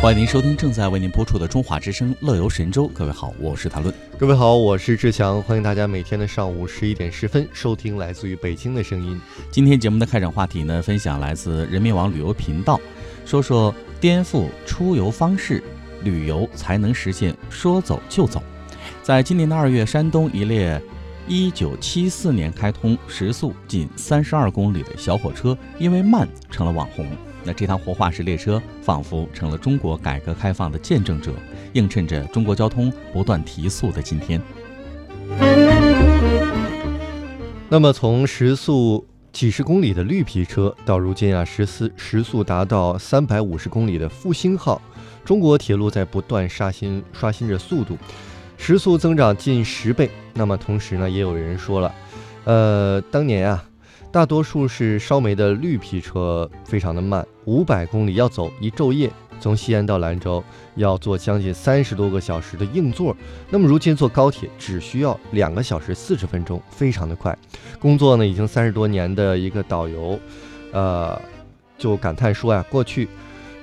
欢迎您收听正在为您播出的《中华之声·乐游神州》。各位好，我是谭论。各位好，我是志强。欢迎大家每天的上午十一点十分收听来自于北京的声音。今天节目的开展话题呢，分享来自人民网旅游频道，说说颠覆出游方式，旅游才能实现说走就走。在今年的二月，山东一列一九七四年开通、时速仅三十二公里的小火车，因为慢成了网红。那这趟活化石列车仿佛成了中国改革开放的见证者，映衬着中国交通不断提速的今天。那么，从时速几十公里的绿皮车，到如今啊，时速时速达到三百五十公里的复兴号，中国铁路在不断刷新刷新着速度，时速增长近十倍。那么，同时呢，也有人说了，呃，当年啊。大多数是烧煤的绿皮车，非常的慢，五百公里要走一昼夜。从西安到兰州要坐将近三十多个小时的硬座，那么如今坐高铁只需要两个小时四十分钟，非常的快。工作呢已经三十多年的一个导游，呃，就感叹说呀，过去。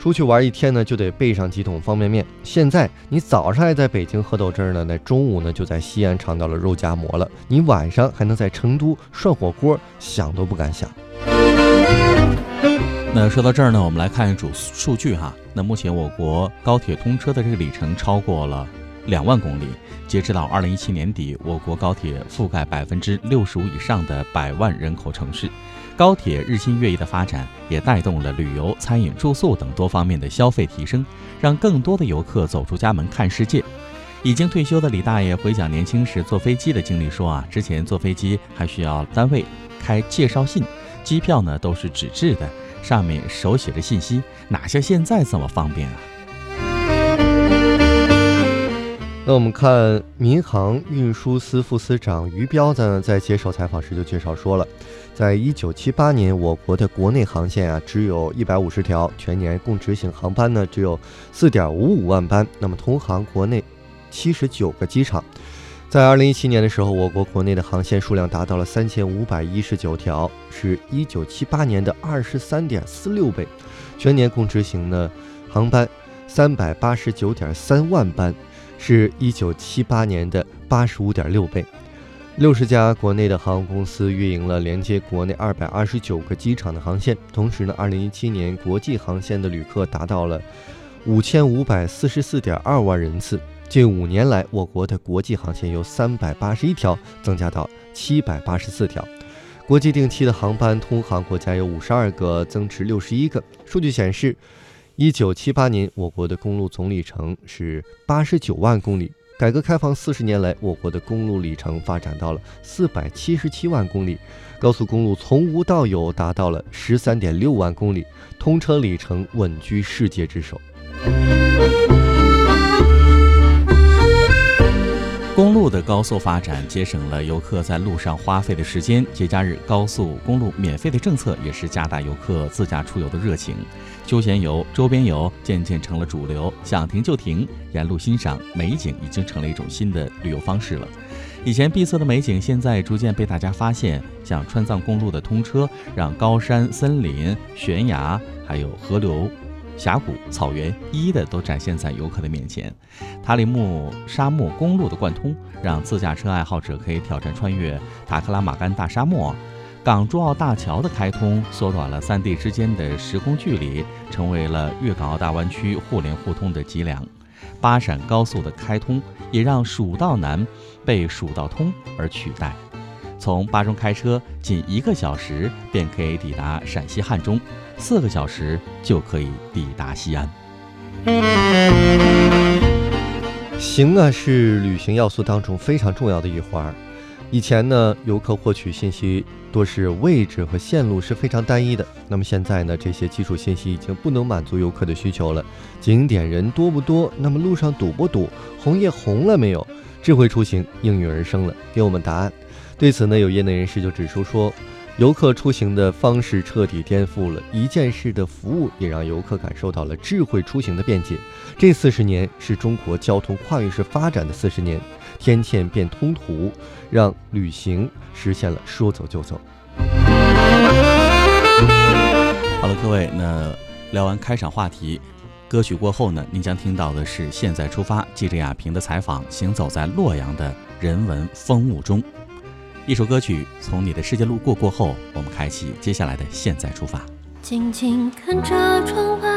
出去玩一天呢，就得备上几桶方便面。现在你早上还在北京喝豆汁呢，那中午呢就在西安尝到了肉夹馍了。你晚上还能在成都涮火锅，想都不敢想。那说到这儿呢，我们来看一组数据哈。那目前我国高铁通车的这个里程超过了两万公里。截止到二零一七年底，我国高铁覆盖百分之六十五以上的百万人口城市。高铁日新月异的发展，也带动了旅游、餐饮、住宿等多方面的消费提升，让更多的游客走出家门看世界。已经退休的李大爷回想年轻时坐飞机的经历，说啊，之前坐飞机还需要单位开介绍信，机票呢都是纸质的，上面手写着信息，哪像现在这么方便啊？那我们看民航运输司副司长于彪呢，在接受采访时就介绍说了，在一九七八年，我国的国内航线啊只有一百五十条，全年共执行航班呢只有四点五五万班。那么通航国内七十九个机场，在二零一七年的时候，我国国内的航线数量达到了三千五百一十九条，是一九七八年的二十三点四六倍，全年共执行呢航班三百八十九点三万班。是一九七八年的八十五点六倍，六十家国内的航空公司运营了连接国内二百二十九个机场的航线。同时呢，二零一七年国际航线的旅客达到了五千五百四十四点二万人次。近五年来，我国的国际航线由三百八十一条增加到七百八十四条，国际定期的航班通航国家有五十二个，增至六十一个。数据显示。一九七八年，我国的公路总里程是八十九万公里。改革开放四十年来，我国的公路里程发展到了四百七十七万公里，高速公路从无到有达到了十三点六万公里，通车里程稳居世界之首。的高速发展节省了游客在路上花费的时间，节假日高速公路免费的政策也是加大游客自驾出游的热情，休闲游、周边游渐渐成了主流，想停就停，沿路欣赏美景已经成了一种新的旅游方式了。以前闭塞的美景，现在逐渐被大家发现，像川藏公路的通车，让高山、森林、悬崖还有河流。峡谷、草原一一的都展现在游客的面前。塔里木沙漠公路的贯通，让自驾车爱好者可以挑战穿越塔克拉玛干大沙漠。港珠澳大桥的开通，缩短了三地之间的时空距离，成为了粤港澳大湾区互联互通的脊梁。巴陕高速的开通，也让蜀道难被蜀道通而取代。从巴中开车，仅一个小时便可以抵达陕西汉中。四个小时就可以抵达西安。行啊，是旅行要素当中非常重要的一环。以前呢，游客获取信息多是位置和线路是非常单一的。那么现在呢，这些基础信息已经不能满足游客的需求了。景点人多不多？那么路上堵不堵？红叶红了没有？智慧出行应运而生了，给我们答案。对此呢，有业内人士就指出说。游客出行的方式彻底颠覆了一件事的服务，也让游客感受到了智慧出行的便捷。这四十年是中国交通跨越式发展的四十年，天堑变通途，让旅行实现了说走就走。好了，各位，那聊完开场话题，歌曲过后呢，您将听到的是《现在出发》记者亚平的采访，行走在洛阳的人文风物中。一首歌曲从你的世界路过过后，我们开启接下来的《现在出发》。静静看着窗外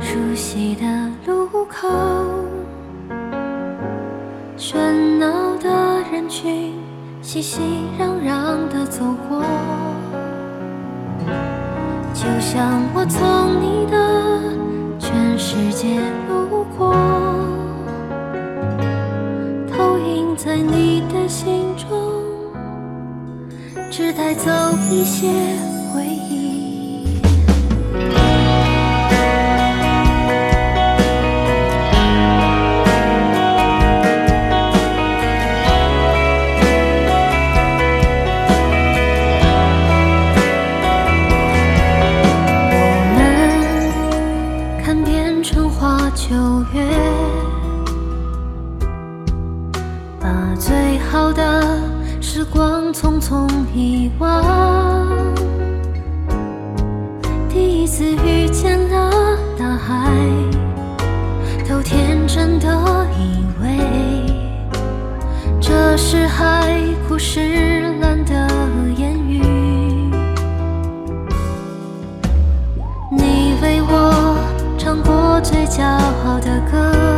熟悉的路口，喧闹的人群熙熙攘攘的走过，就像我从你的。全世界路过，投影在你的心中，只带走一些回忆。遗忘，第一次遇见了大海，都天真的以为这是海枯石烂的言语。你为我唱过最骄傲的歌。